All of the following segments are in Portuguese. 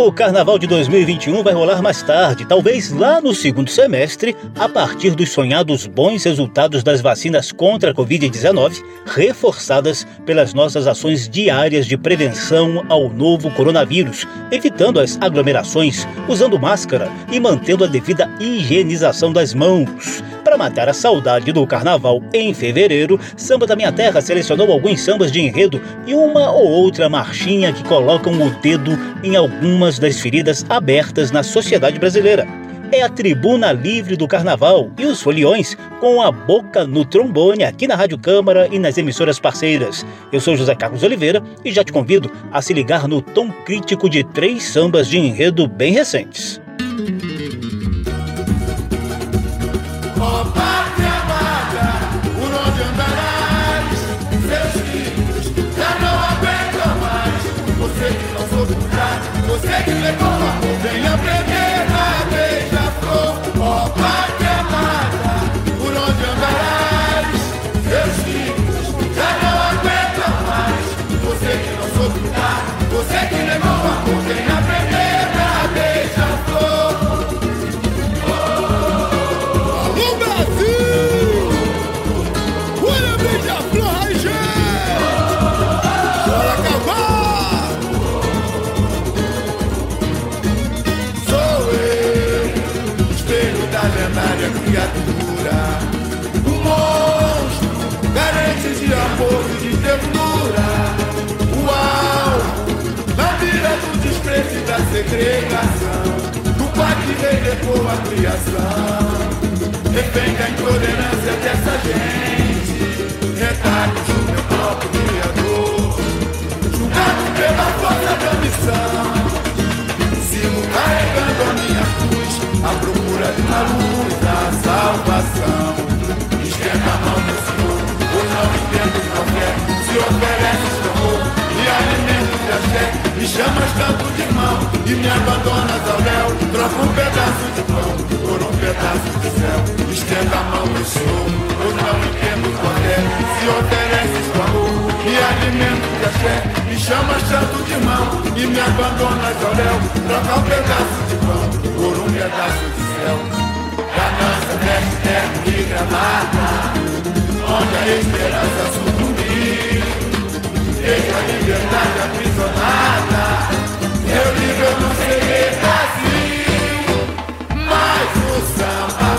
O Carnaval de 2021 vai rolar mais tarde, talvez lá no segundo semestre, a partir dos sonhados bons resultados das vacinas contra a Covid-19, reforçadas pelas nossas ações diárias de prevenção ao novo coronavírus, evitando as aglomerações, usando máscara e mantendo a devida higienização das mãos. Para matar a saudade do carnaval em fevereiro, Samba da Minha Terra selecionou alguns sambas de enredo e uma ou outra marchinha que colocam o dedo em algumas das feridas abertas na sociedade brasileira. É a tribuna livre do carnaval e os foliões com a boca no trombone aqui na Rádio Câmara e nas emissoras parceiras. Eu sou José Carlos Oliveira e já te convido a se ligar no tom crítico de três sambas de enredo bem recentes. Segregação do pai que relegou a criação. Refém da intolerância dessa gente, retalhos do meu próprio criador, julgado pela força da missão. Sigo carregando a minha cruz, à procura de uma luz da salvação. Esquenta a mão, meu Senhor, pois não entendo qualquer, se oferece de axé. Me chamas tanto de irmão e me abandonas ao léu. Troca um pedaço de pão por um pedaço de céu. Estenda a mão, meu Senhor, pois não entendo qual é. Se ofereces o amor e alimento de axé. Me chamas tanto de irmão e me abandonas ao léu. Troca um pedaço de pão por um pedaço de céu. Ganância, deste terno e gramada, onde a esperança sucumbir. A liberdade aprisionada. Eu livre, eu não serei assim. Mas o samba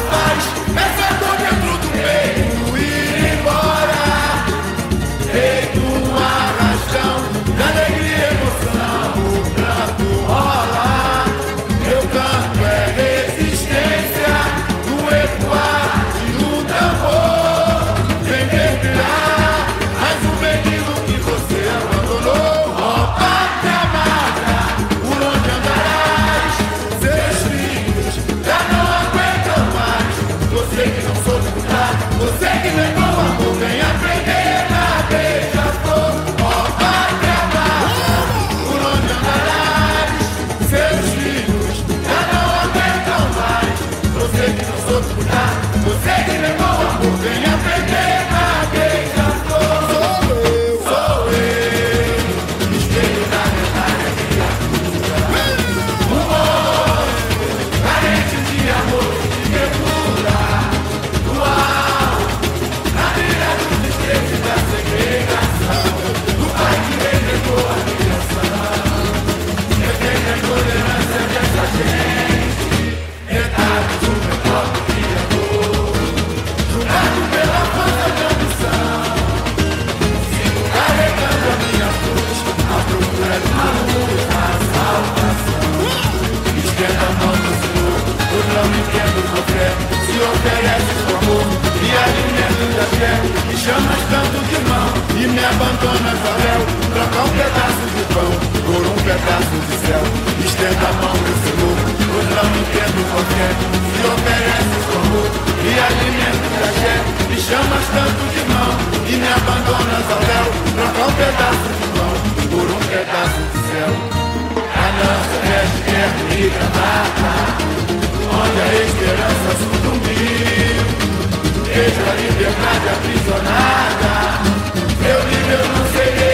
Dona Isabel, trocar um pedaço de pão por um pedaço de céu. Estenda a mão é do Senhor, pois não entendo qualquer. Se oferece o amor e alimento de axé, me chamas tanto de mão e me abandonas ao véu Trocar um pedaço de pão por um pedaço de céu. A nossa veste é e gravata onde a esperança sucumbiu. Vejo a liberdade aprisionada. Eu livre, eu não sei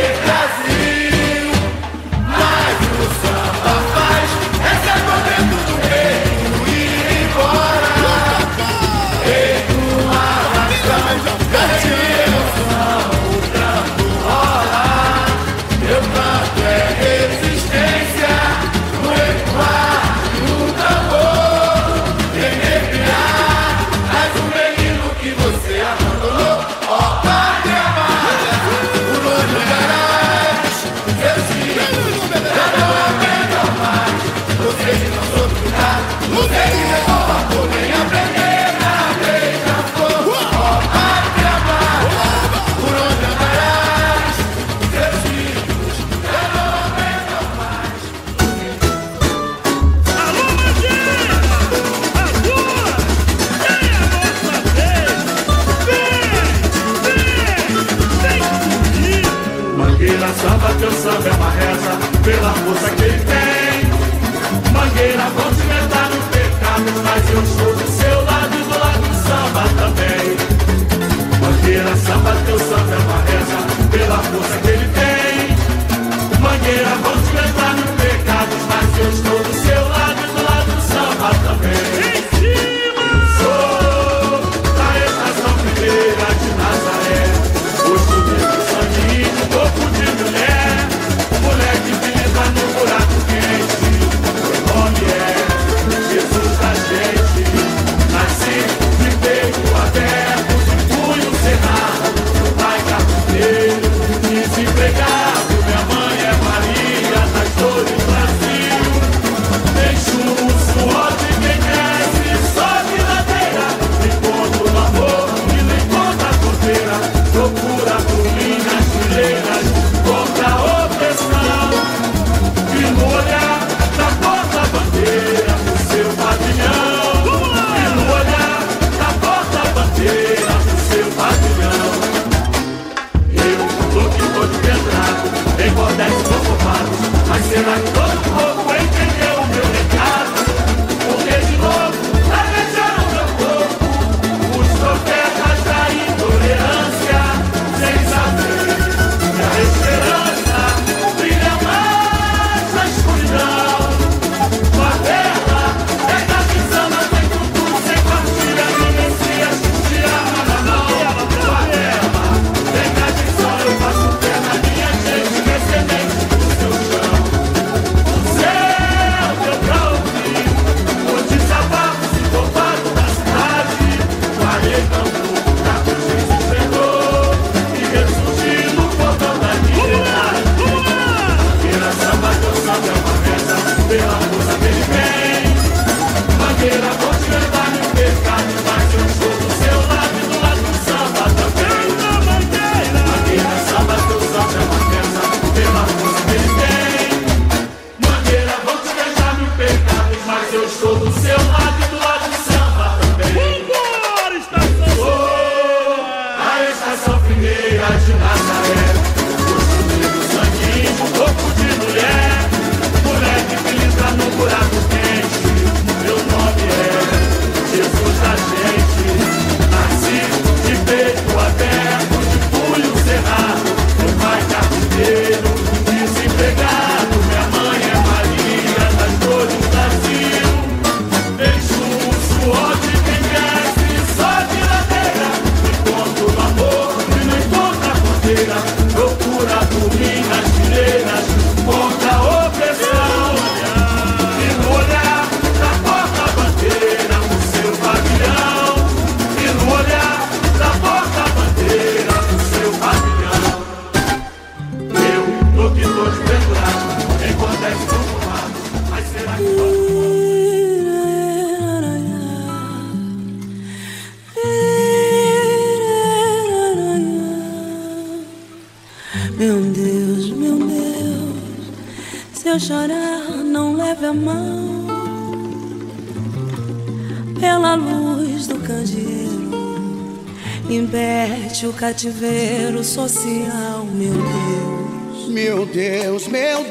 cativeiro social, meu Deus. Meu Deus, meu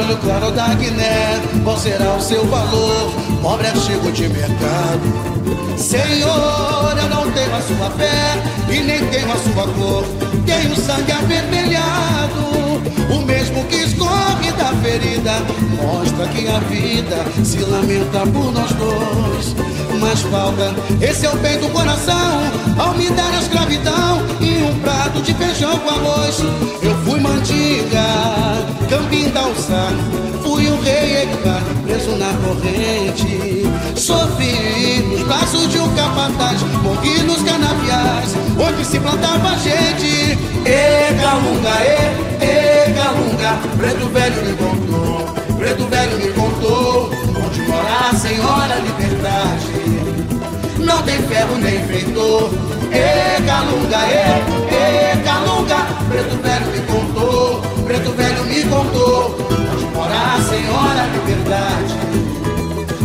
olho claro da Guiné, qual será o seu valor? Pobre artigo de mercado. Senhor, eu não tenho a sua fé e nem tenho a sua cor. Tenho sangue avermelhado, o que escorre da ferida. Mostra que a vida se lamenta por nós dois. Mas falta esse é o bem do coração, ao me dar a escravidão e um prato de feijão com arroz. Eu fui mandiga, campim da fui um rei preso na corrente. Sofri nos braços de um capataz, morri nos canaviais, onde se plantava gente. E galunga, e, e galunga, preto velho me contou, preto velho me contou, onde mora a senhora liberdade. Não tem ferro nem feitor. E calunga, e, e calunga, preto velho me contou, preto velho me contou, onde mora a senhora liberdade.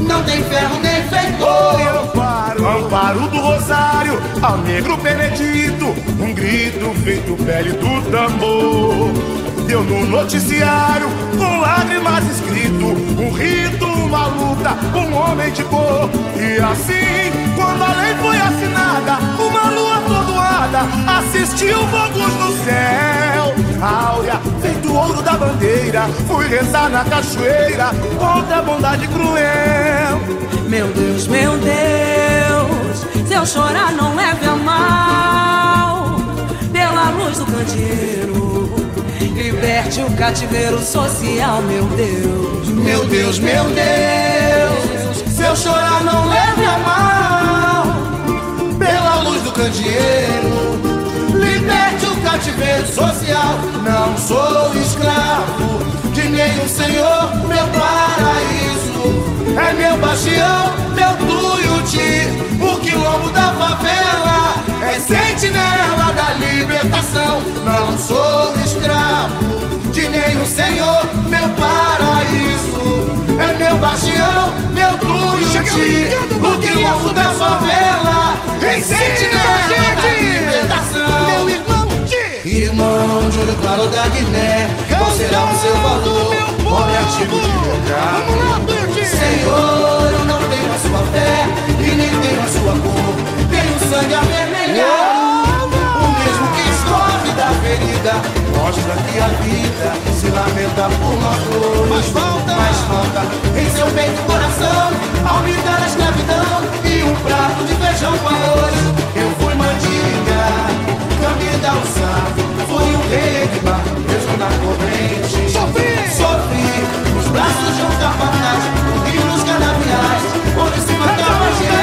Não tem ferro nem feitor. Amparo, amparo do rosário, ao negro benedito, um grito feito pele do tambor. Deu no noticiário, com lágrimas escrito, um rito, uma luta, um homem de cor. E assim quando a lei foi assinada, uma lua atordoada assistiu fogos no céu. Áurea, feito ouro da bandeira, fui rezar na cachoeira contra a bondade cruel. Meu Deus, meu Deus, se eu chorar não leve a mal. Pela luz do candeeiro, liberte o cativeiro social, meu Deus. Meu Deus, meu Deus, se eu chorar não leve a mal candeeiro. Liberte o cativeiro social. Não sou escravo de nenhum senhor, meu paraíso. É meu bastião, meu tuiuti, o quilombo da favela. É sentinela libertação. Não sou escravo de nenhum senhor, meu paraíso. É meu bastião, meu tuiuti, o quilombo da favela. É sentinela da libertação. Meu irmão de... Irmão de claro da Guiné, qual será o seu valor? Pobre artigo de mercado. Senhor, eu não tenho a sua fé e nem tenho a sua cor. Tenho sangue avermelhado, ferida Mostra que a vida se lamenta por nós dois. Mas falta, mas falta em seu peito coração, ao me dar a escravidão e um prato de feijão com arroz. Eu fui mandiga, caminho da fui um rei de mar, preso na corrente. Sofri, sofri, nos braços de um capataz, e nos canaviais, onde se matava gente.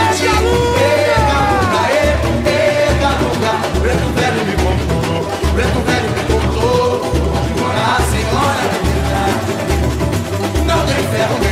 Pero...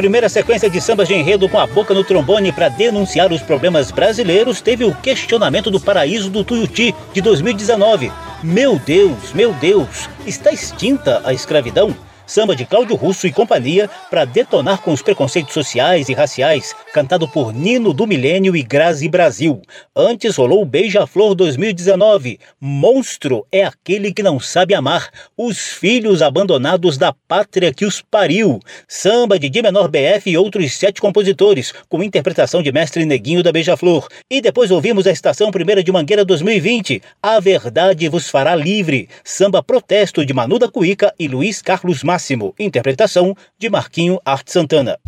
primeira sequência de sambas de enredo com a boca no trombone para denunciar os problemas brasileiros teve o questionamento do paraíso do Tuiuti de 2019. Meu Deus, meu Deus, está extinta a escravidão? Samba de Cláudio Russo e companhia para detonar com os preconceitos sociais e raciais, cantado por Nino do Milênio e Grazi Brasil. Antes rolou Beija-Flor 2019. Monstro é aquele que não sabe amar, os filhos abandonados da pátria que os pariu. Samba de Di menor BF e outros sete compositores, com interpretação de mestre Neguinho da Beija-Flor. E depois ouvimos a Estação Primeira de Mangueira 2020, A Verdade Vos Fará Livre, samba protesto de Manu da Cuíca e Luiz Carlos Máximo, interpretação de Marquinho Arte Santana.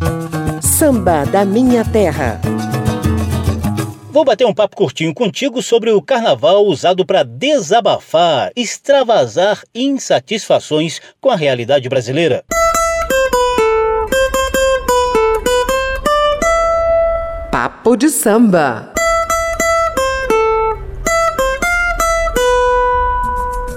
Samba da Minha Terra. Vou bater um papo curtinho contigo sobre o carnaval usado para desabafar, extravasar insatisfações com a realidade brasileira. Papo de samba.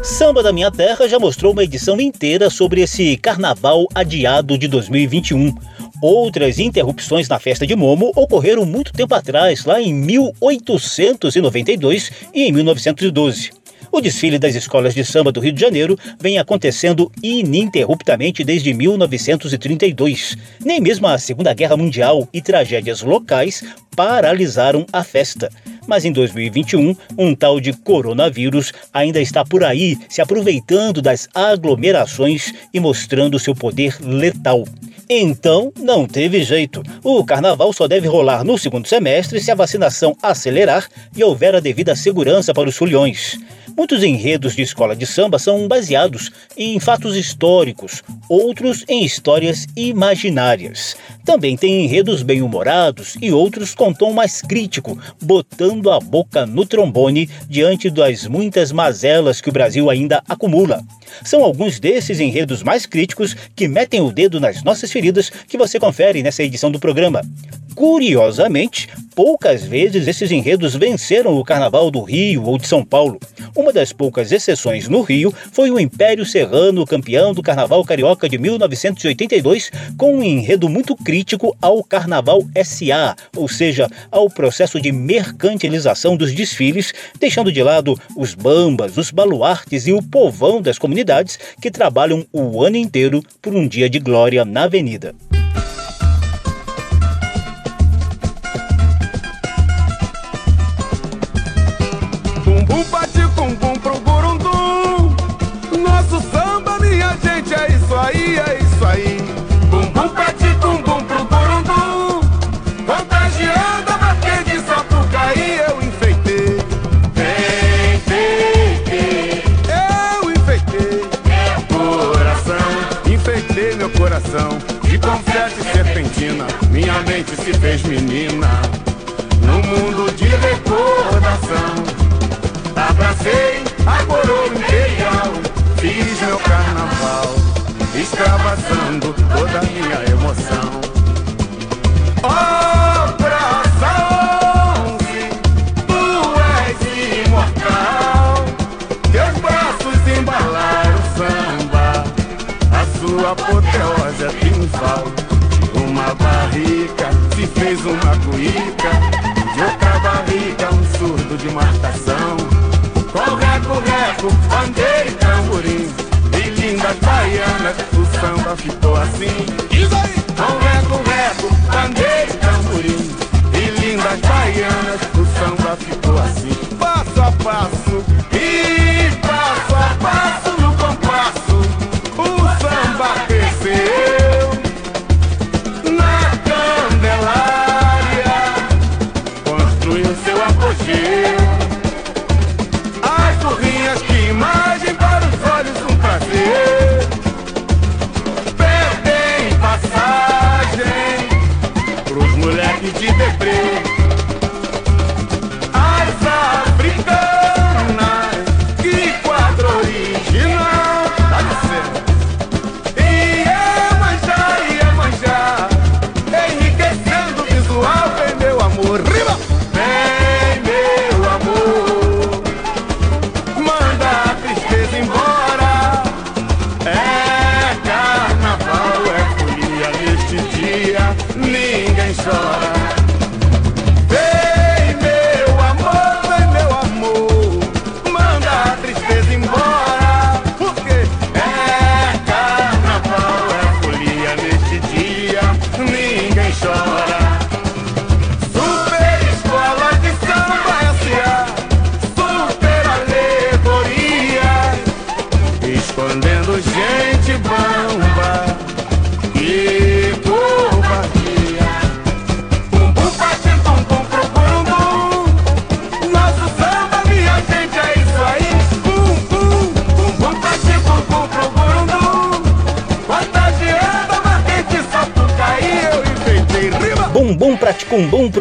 Samba da Minha Terra já mostrou uma edição inteira sobre esse carnaval adiado de 2021. Outras interrupções na festa de Momo ocorreram muito tempo atrás, lá em 1892 e em 1912. O desfile das escolas de samba do Rio de Janeiro vem acontecendo ininterruptamente desde 1932. Nem mesmo a Segunda Guerra Mundial e tragédias locais paralisaram a festa. Mas em 2021, um tal de coronavírus ainda está por aí, se aproveitando das aglomerações e mostrando seu poder letal. Então, não teve jeito. O carnaval só deve rolar no segundo semestre se a vacinação acelerar e houver a devida segurança para os foliões. Muitos enredos de escola de samba são baseados em fatos históricos, outros em histórias imaginárias. Também tem enredos bem-humorados e outros com tom mais crítico, botando a boca no trombone diante das muitas mazelas que o Brasil ainda acumula. São alguns desses enredos mais críticos que metem o dedo nas nossas feridas que você confere nessa edição do programa. Curiosamente, poucas vezes esses enredos venceram o Carnaval do Rio ou de São Paulo. Uma das poucas exceções no Rio foi o Império Serrano, campeão do Carnaval Carioca de 1982, com um enredo muito crítico ao Carnaval SA, ou seja, ao processo de mercantilização dos desfiles, deixando de lado os bambas, os baluartes e o povão das comunidades que trabalham o ano inteiro por um dia de glória na avenida. Bumbum bate com bum pro burundum. Contagiando a marquês de Sapucaí, eu enfeitei. Enfeitei, eu enfeitei. Coração, enfeitei meu coração. De confete serpentina, minha mente se fez menina. No mundo de recordação. Abracei extravasando toda a minha emoção. Oh, onze, tu és imortal, teus braços embalaram o samba, a sua apoteose é triunfal. Uma barrica se fez uma cuíca, de outra barriga um surdo de marcação. Com reco, reco, bandeira e tamborim E lindas baianas, samba ficou assim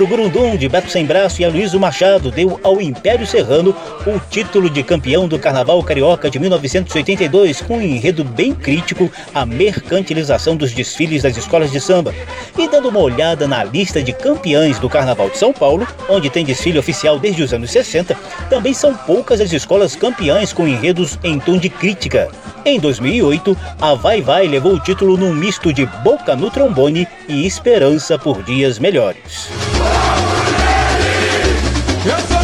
Pedro Burundum, de Beto Sem Braço e Aloysio Machado deu ao Império Serrano o título de campeão do Carnaval Carioca de 1982, com um enredo bem crítico à mercantilização dos desfiles das escolas de samba. E dando uma olhada na lista de campeões do Carnaval de São Paulo, onde tem desfile oficial desde os anos 60, também são poucas as escolas campeãs com enredos em tom de crítica. Em 2008, a Vai Vai levou o título num misto de Boca no Trombone e Esperança por Dias Melhores. よし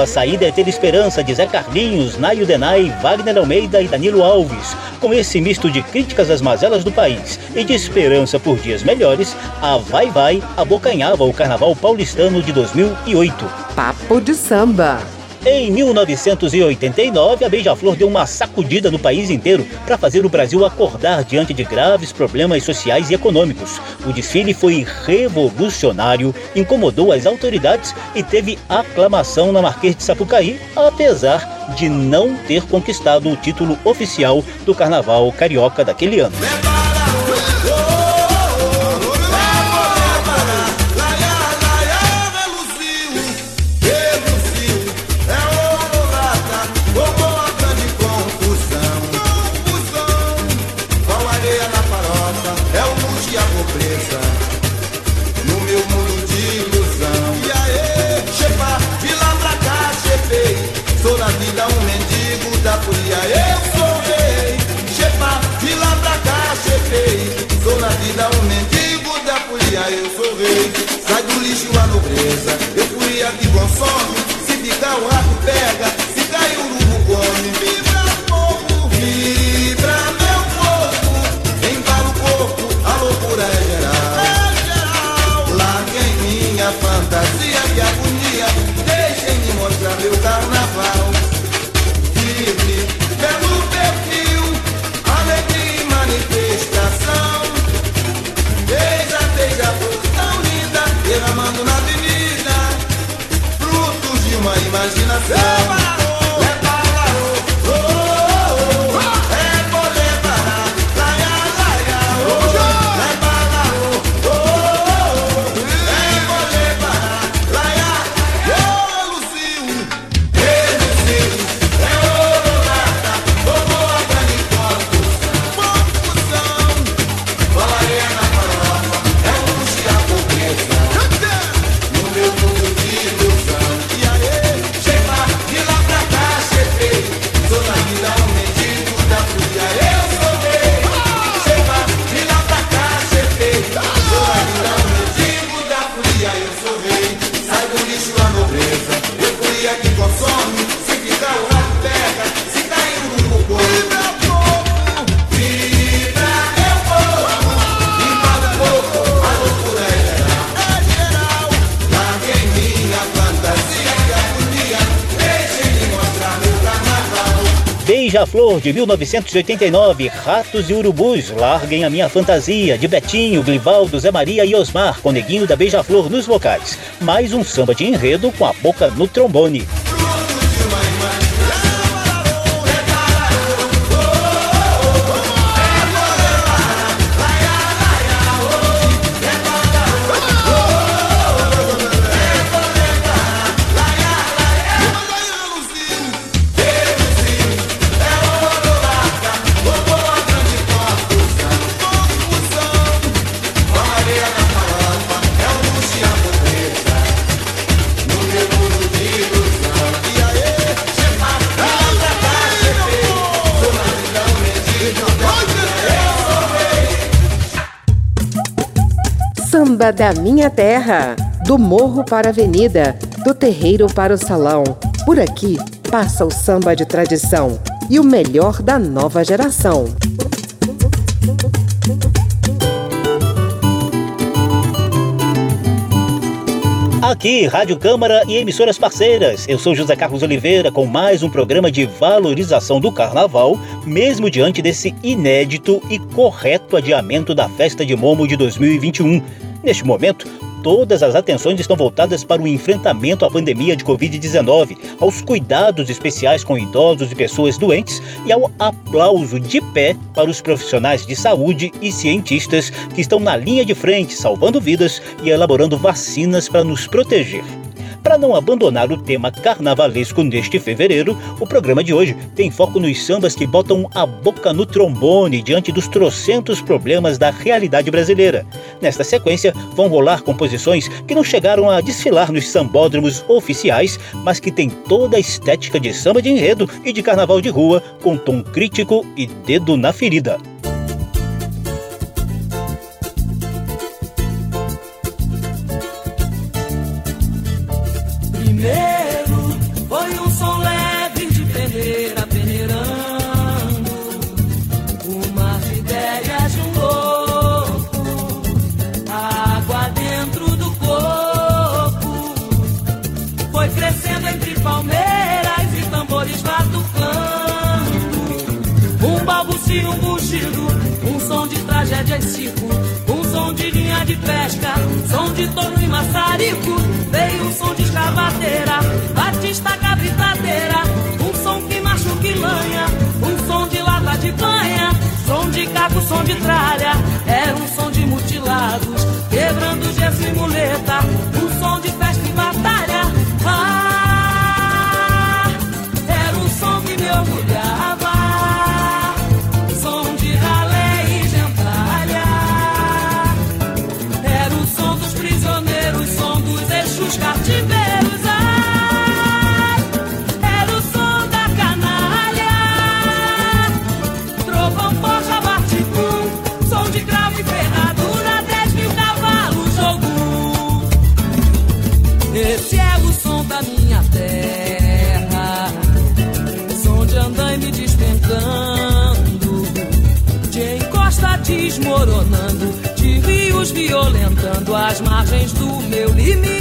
A saída é ter esperança de Zé Carlinhos, Nayo Denai, Wagner Almeida e Danilo Alves. Com esse misto de críticas às mazelas do país e de esperança por dias melhores, a Vai Vai abocanhava o Carnaval Paulistano de 2008. Papo de samba. Em 1989, a Beija-Flor deu uma sacudida no país inteiro para fazer o Brasil acordar diante de graves problemas sociais e econômicos. O desfile foi revolucionário, incomodou as autoridades e teve aclamação na Marquês de Sapucaí, apesar de não ter conquistado o título oficial do Carnaval Carioca daquele ano. Oh! Beija-Flor de 1989, Ratos e Urubus, Larguem a Minha Fantasia, de Betinho, Glivaldo, Zé Maria e Osmar, com Neguinho da Beija-Flor nos vocais. Mais um samba de enredo com a boca no trombone. Samba da minha terra, do morro para a avenida, do terreiro para o salão. Por aqui passa o samba de tradição e o melhor da nova geração. Aqui, Rádio Câmara e emissoras parceiras. Eu sou José Carlos Oliveira com mais um programa de valorização do carnaval, mesmo diante desse inédito e correto adiamento da festa de Momo de 2021. Neste momento, todas as atenções estão voltadas para o enfrentamento à pandemia de Covid-19, aos cuidados especiais com idosos e pessoas doentes e ao aplauso de pé para os profissionais de saúde e cientistas que estão na linha de frente, salvando vidas e elaborando vacinas para nos proteger. Para não abandonar o tema carnavalesco neste fevereiro, o programa de hoje tem foco nos sambas que botam a boca no trombone diante dos trocentos problemas da realidade brasileira. Nesta sequência, vão rolar composições que não chegaram a desfilar nos sambódromos oficiais, mas que têm toda a estética de samba de enredo e de carnaval de rua, com tom crítico e dedo na ferida. tirinha de pesca, som de touro e maçarico, veio o som de escavadeira, batista cabritadeira, um som que machuca e lanha, um som de lata de banha, som de caco, som de trás. violentando as margens do meu limite.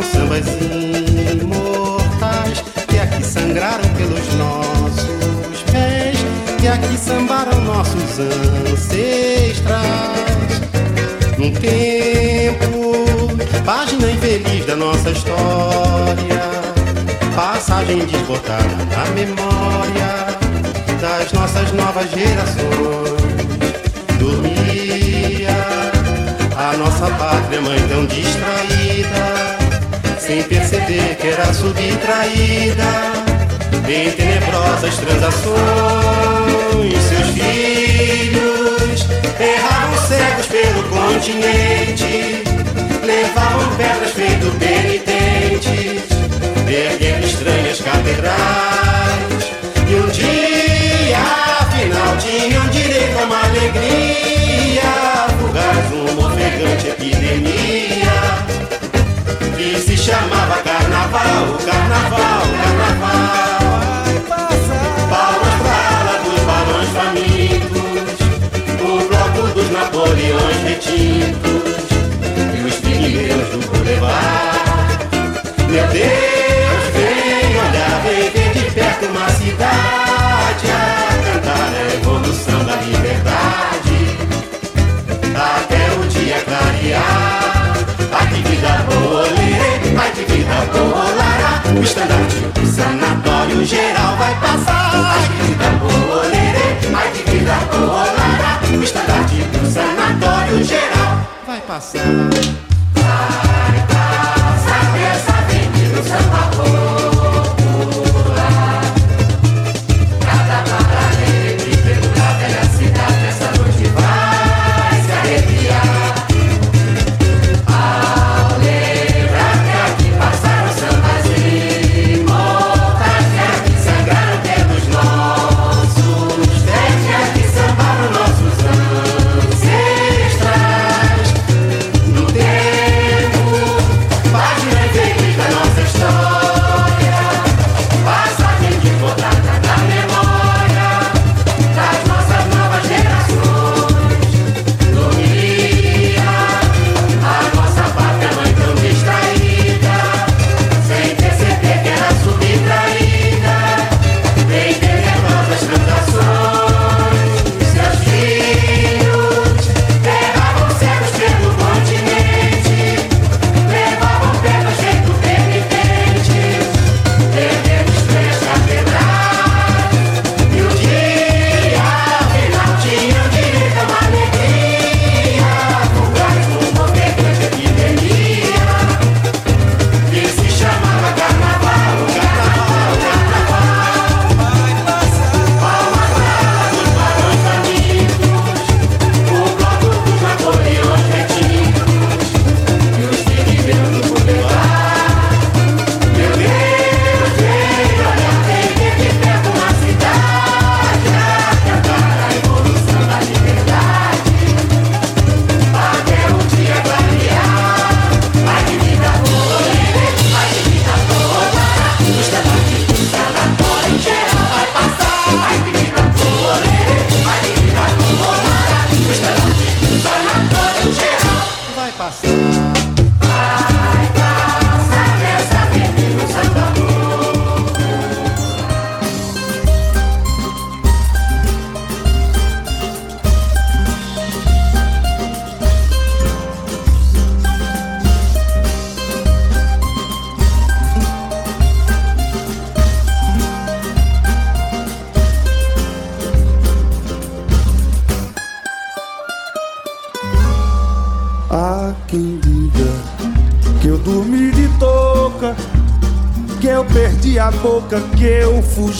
eram sambas imortais que aqui sangraram pelos nossos pés, que aqui sambaram nossos ancestrais. Num tempo, página infeliz da nossa história, passagem desbotada na memória das nossas novas gerações. Dormia a nossa pátria mãe tão distraída sem perceber que era subtraída em tenebrosas transações. Seus filhos erravam cegos pelo continente, levavam pedras feito penitentes, erguendo estranhas catedrais. E um dia, afinal, tinham direito a uma alegria, fugaz, uma ofegante epidemia que se chamava Carnaval, Carnaval, Carnaval. Palmas pra ala dos balões famintos, o bloco dos Napoleões retintos e os pigmeus do Boulevard. Meu Deus, vem olhar, vem ver de perto uma cidade a cantar a revolução da liberdade até o dia clarear de vida rolê, vai de vida rolará. O estandarte do sanatório geral vai passar. Vai de vida rolê, mais de vida rolará. O estandarte do sanatório geral vai passar.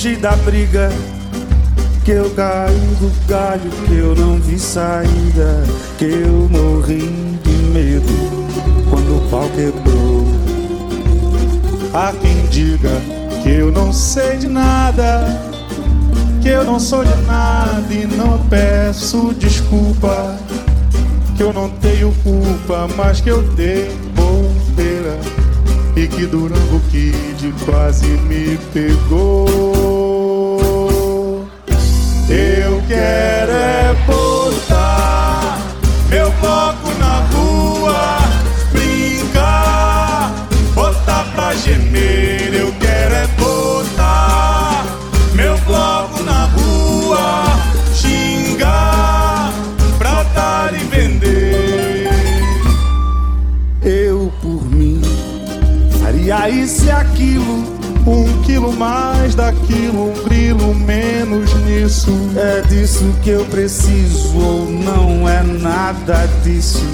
Fugi da briga. Que eu caí do galho, que eu não vi saída. Que eu morri de medo quando o pau quebrou. Há quem diga que eu não sei de nada. Que eu não sou de nada e não peço desculpa. Que eu não tenho culpa, mas que eu dei bobeira e que Durango Kid quase me pegou. Eu quero é botar meu bloco na rua, brincar, botar pra gemer. Eu quero é botar meu bloco na rua, xingar, pra dar e vender. Eu por mim faria isso e aquilo um quilo mais daquilo, um grilo menos nisso. É disso que eu preciso, ou não é nada disso.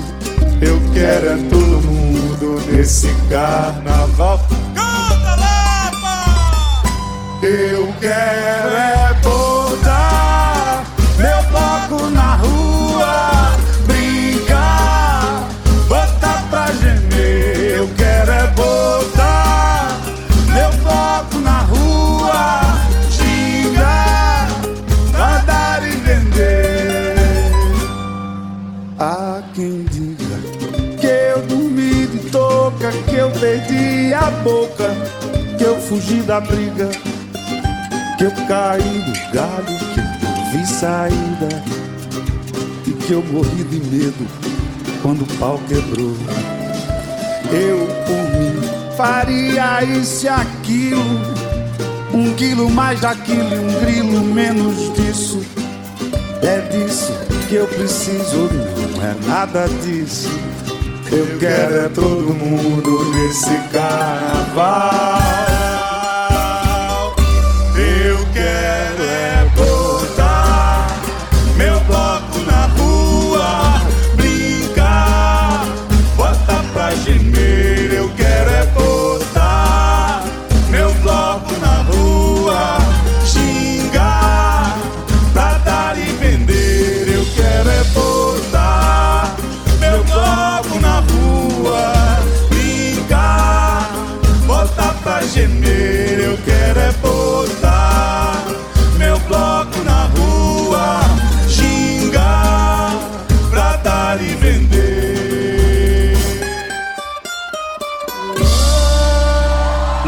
Eu quero é todo mundo nesse carnaval. Canta, Lapa! Eu quero é a boca, que eu fugi da briga, que eu caí do galho, que eu vi saída e que eu morri de medo quando o pau quebrou. Eu por mim faria isso e aquilo, um quilo mais daquilo e um grilo menos disso. É disso que eu preciso, não é nada disso. Eu quero é todo mundo nesse carnaval.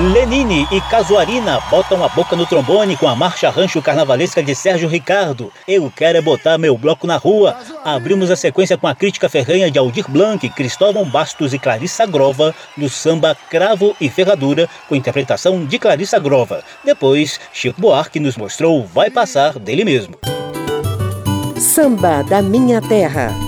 Lenine e Casuarina botam a boca no trombone com a marcha rancho carnavalesca de Sérgio Ricardo. Eu quero é botar meu bloco na rua. Abrimos a sequência com a crítica ferrenha de Aldir Blanc, Cristóvão Bastos e Clarissa Grova no samba Cravo e Ferradura, com interpretação de Clarissa Grova. Depois, Chico Buarque nos mostrou Vai Passar dele mesmo. Samba da Minha Terra.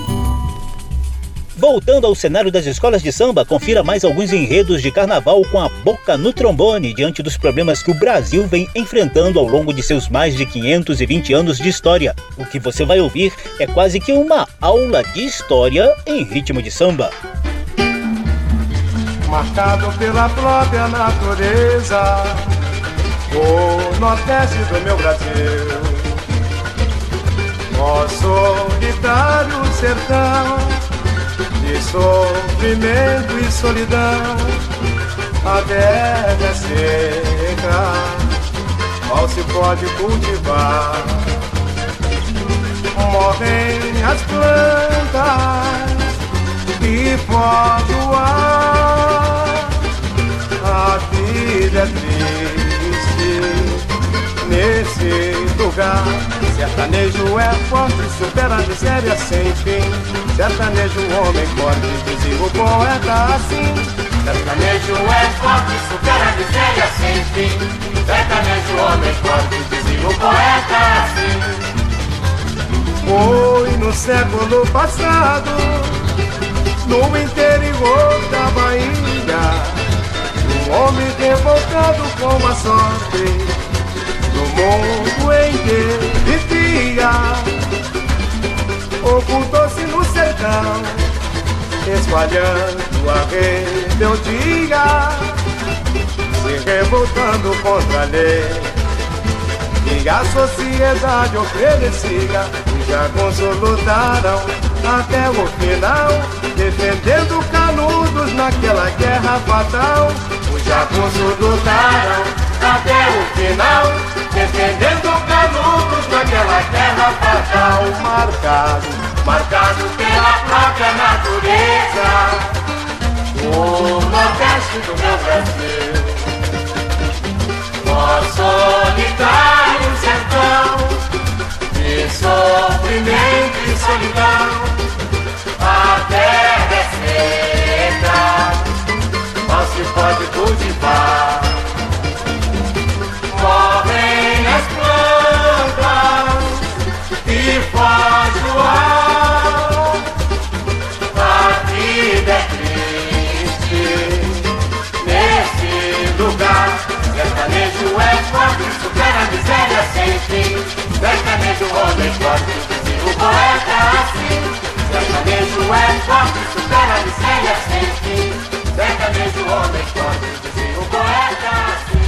Voltando ao cenário das escolas de samba, confira mais alguns enredos de carnaval com a boca no trombone diante dos problemas que o Brasil vem enfrentando ao longo de seus mais de 520 anos de história. O que você vai ouvir é quase que uma aula de história em ritmo de samba. Marcado pela própria natureza, o nordeste do meu Brasil, nosso solitário sertão de sofrimento e solidão. A terra é seca, mal se pode cultivar. Morrem as plantas e pode o ar. A vida é triste nesse lugar. Sertanejo é forte, supera a miséria sem fim. Sertanejo, homem forte, dizia o poeta assim. Sertanejo é forte, supera a miséria sem fim. Sertanejo, homem forte, dizia o poeta assim. Foi no século passado, no interior da Bahia, um homem revoltado com a sorte, no mundo vivia ocultou-se no sertão, espalhando a rebeldia, se revoltando contra a lei. E a sociedade oferecia, os jagunços lutaram até o final, defendendo canudos naquela guerra fatal. Os jagunços lutaram até o final defendendo canudos naquela terra fatal, marcado, marcado pela própria natureza, o nordeste do meu Brasil, ó solitário sertão, de sofrimento e solidão, a terra é seca, mal se pode cultivar. faz o ar. Sertanejo é forte, supera a miséria sem fim. Sertanejo, homem forte, dizia o poeta assim. Sertanejo é forte, supera a miséria sem fim. Sertanejo, homem forte, dizia o poeta assim.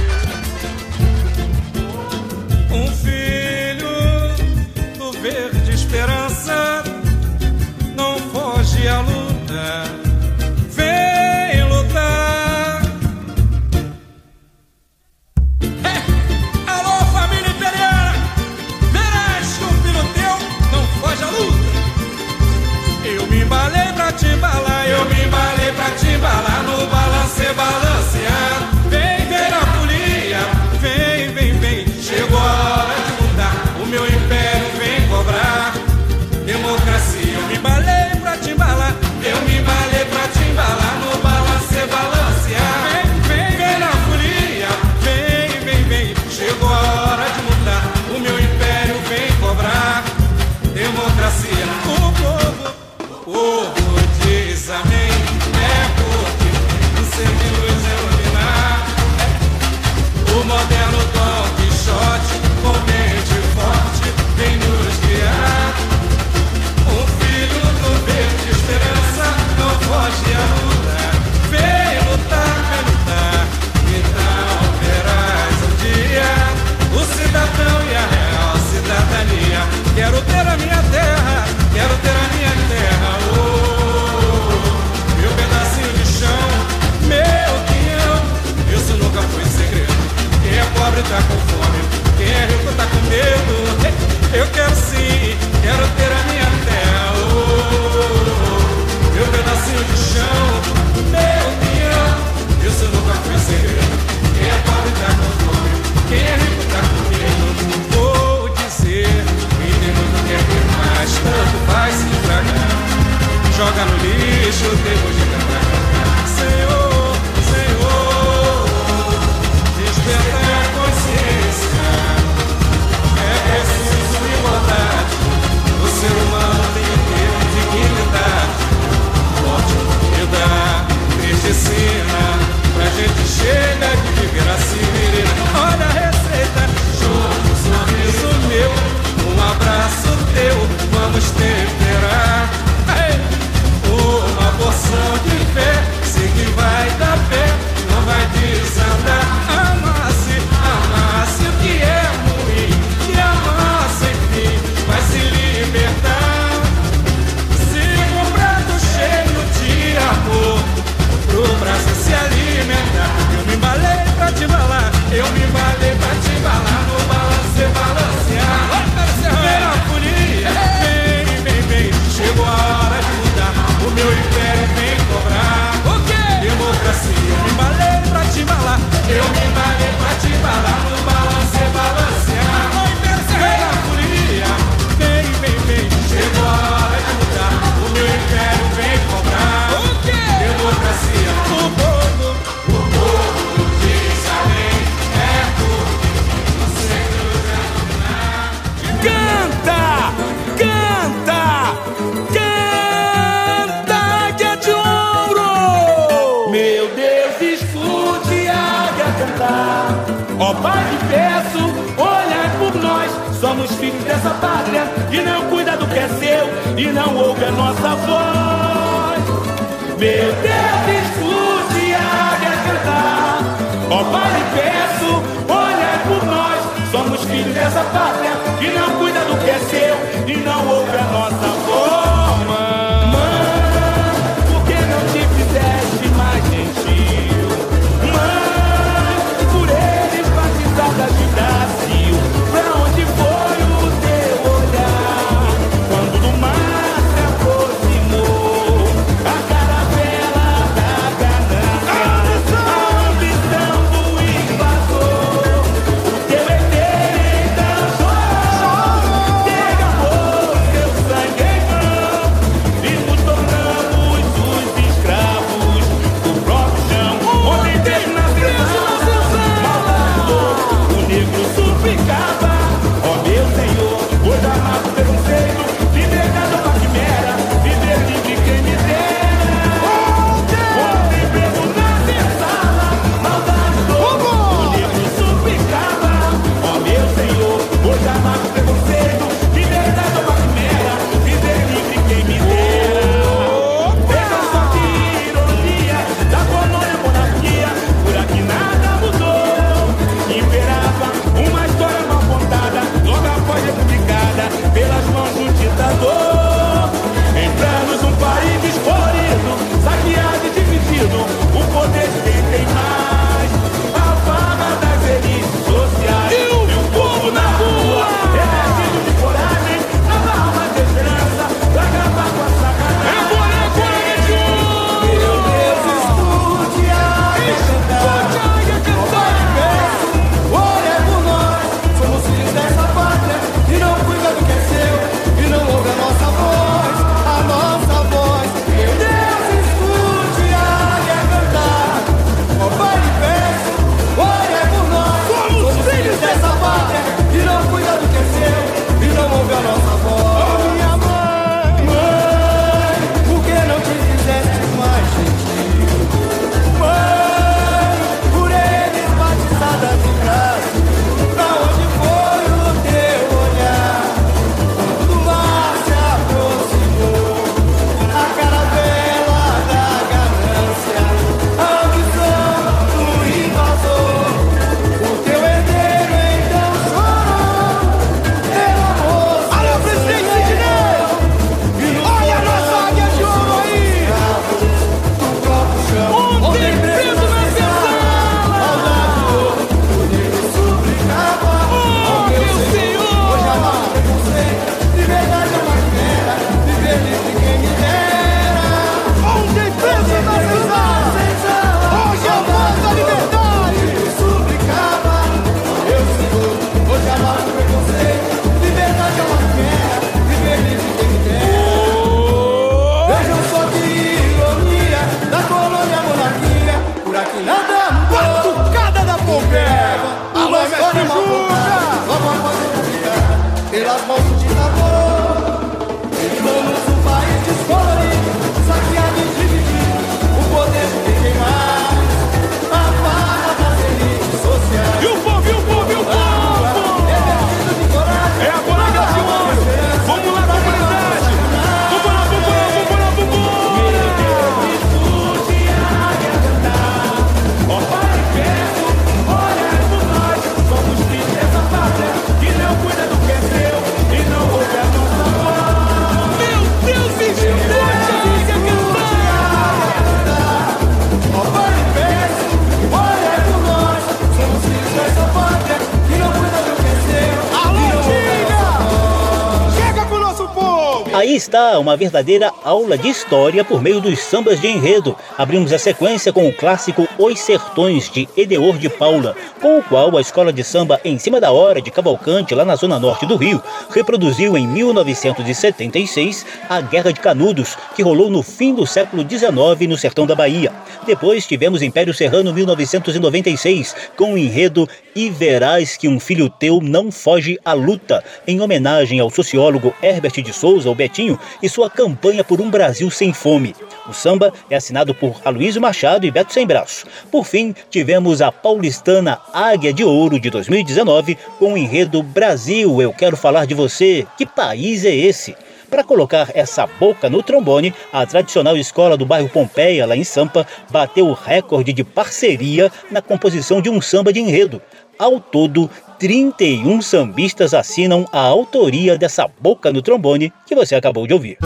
Está uma verdadeira aula de história por meio dos sambas de enredo. Abrimos a sequência com o clássico Os Sertões de Edeor de Paula, com o qual a escola de samba Em Cima da Hora de Cavalcante, lá na zona norte do Rio, reproduziu em 1976 a Guerra de Canudos, que rolou no fim do século XIX no sertão da Bahia. Depois tivemos Império Serrano 1996, com o enredo E Verás que um Filho Teu Não Foge à Luta, em homenagem ao sociólogo Herbert de Souza, o Betinho, e sua campanha por um Brasil sem fome. O samba é assinado por Aloysio Machado e Beto Sem Braço. Por fim, tivemos a paulistana Águia de Ouro de 2019 com o enredo Brasil, eu quero falar de você. Que país é esse? Para colocar essa boca no trombone, a tradicional escola do bairro Pompeia, lá em Sampa, bateu o recorde de parceria na composição de um samba de enredo. Ao todo, 31 sambistas assinam a autoria dessa boca no trombone que você acabou de ouvir.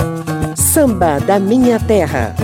Samba da Minha Terra.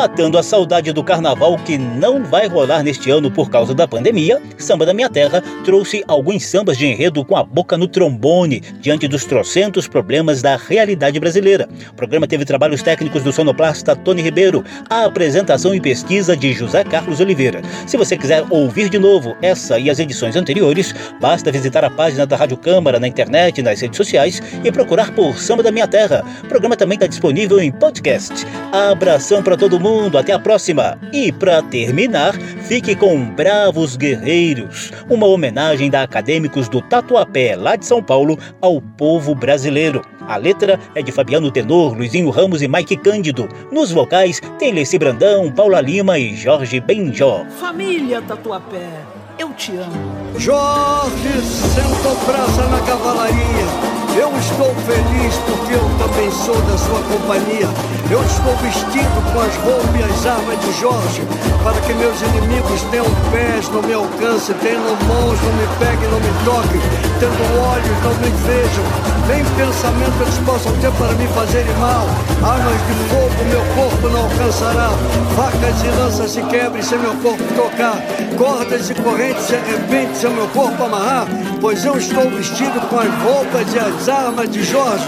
Matando a saudade do carnaval que não vai rolar neste ano por causa da pandemia, Samba da Minha Terra trouxe alguns sambas de enredo com a boca no trombone, diante dos trocentos problemas da realidade brasileira. O programa teve trabalhos técnicos do sonoplasta Tony Ribeiro, a apresentação e pesquisa de José Carlos Oliveira. Se você quiser ouvir de novo essa e as edições anteriores, basta visitar a página da Rádio Câmara na internet nas redes sociais e procurar por Samba da Minha Terra. O programa também está disponível em podcast. Abração para todo mundo, até a próxima. E para terminar, fique com Bravos Guerreiros, uma homenagem da Acadêmicos do Tatuapé, lá de São Paulo, ao povo brasileiro. A letra é de Fabiano Tenor, Luizinho Ramos e Mike Cândido. Nos vocais tem Leci Brandão, Paula Lima e Jorge Benjó. Família Tatuapé, eu te amo. Jorge sentou praça na cavalaria. Eu estou feliz porque eu também sou da sua companhia. Eu estou vestido com as roupas e as armas de Jorge, para que meus inimigos tenham pés, não me alcancem, tenham mãos, não me peguem, não me toquem, tendo olhos, não me vejam, nem pensamento eles possam ter para me fazerem mal. Armas de fogo meu corpo não alcançará, facas e lanças se quebrem se meu corpo tocar, cordas e correntes se arrebentem se meu corpo amarrar, pois eu estou vestido com as roupas e as armas de Jorge.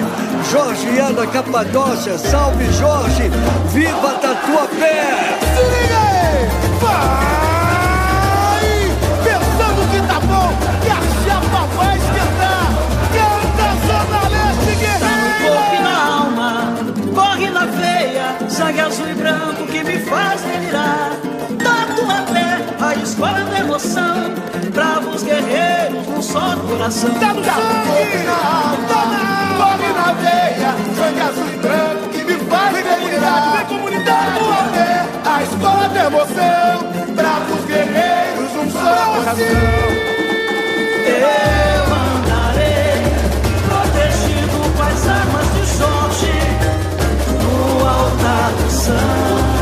Jorge da Capadócia, salve Jorge, viva Tatuapé! Se liga aí! Vai! Pensando que tá bom, que a chapa vai esquentar! Canta Zona Leste Tá Guerreira! na alma, corre na veia, sangue azul e branco que me faz delirar. Tatuapé, a escola da emoção, só coração. Tá no sangue, tá na na veia, sangue azul e branco que me faz. Vem comunidade, Tatuapé, a escola da emoção, bravos guerreiros, um só coração. Eu andarei protegido com as armas de Jorge no altar do samba,